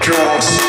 Just